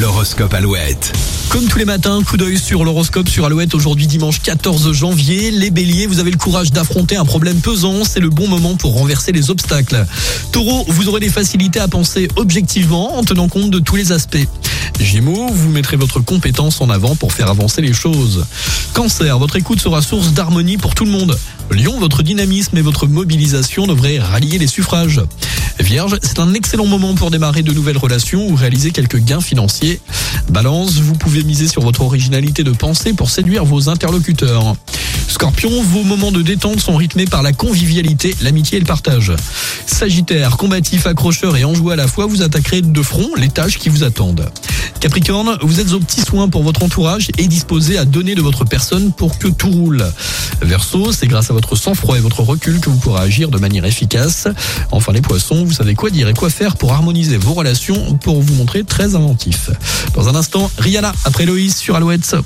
L'horoscope Alouette. Comme tous les matins, coup d'œil sur l'horoscope sur Alouette. Aujourd'hui dimanche 14 janvier. Les béliers, vous avez le courage d'affronter un problème pesant. C'est le bon moment pour renverser les obstacles. Taureau, vous aurez des facilités à penser objectivement en tenant compte de tous les aspects. Gémeaux, vous mettrez votre compétence en avant pour faire avancer les choses. Cancer, votre écoute sera source d'harmonie pour tout le monde. Lion, votre dynamisme et votre mobilisation devraient rallier les suffrages. Vierge, c'est un excellent moment pour démarrer de nouvelles relations ou réaliser quelques gains financiers. Balance, vous pouvez miser sur votre originalité de pensée pour séduire vos interlocuteurs. Scorpion, vos moments de détente sont rythmés par la convivialité, l'amitié et le partage. Sagittaire, combatif, accrocheur et enjoué à la fois, vous attaquerez de front les tâches qui vous attendent. Capricorne, vous êtes aux petits soins pour votre entourage et disposé à donner de votre personne pour que tout roule. Verseau, c'est grâce à votre sang-froid et votre recul que vous pourrez agir de manière efficace. Enfin les poissons, vous savez quoi dire et quoi faire pour harmoniser vos relations pour vous montrer très inventif. Dans un instant, Rihanna après Loïs sur Alouette.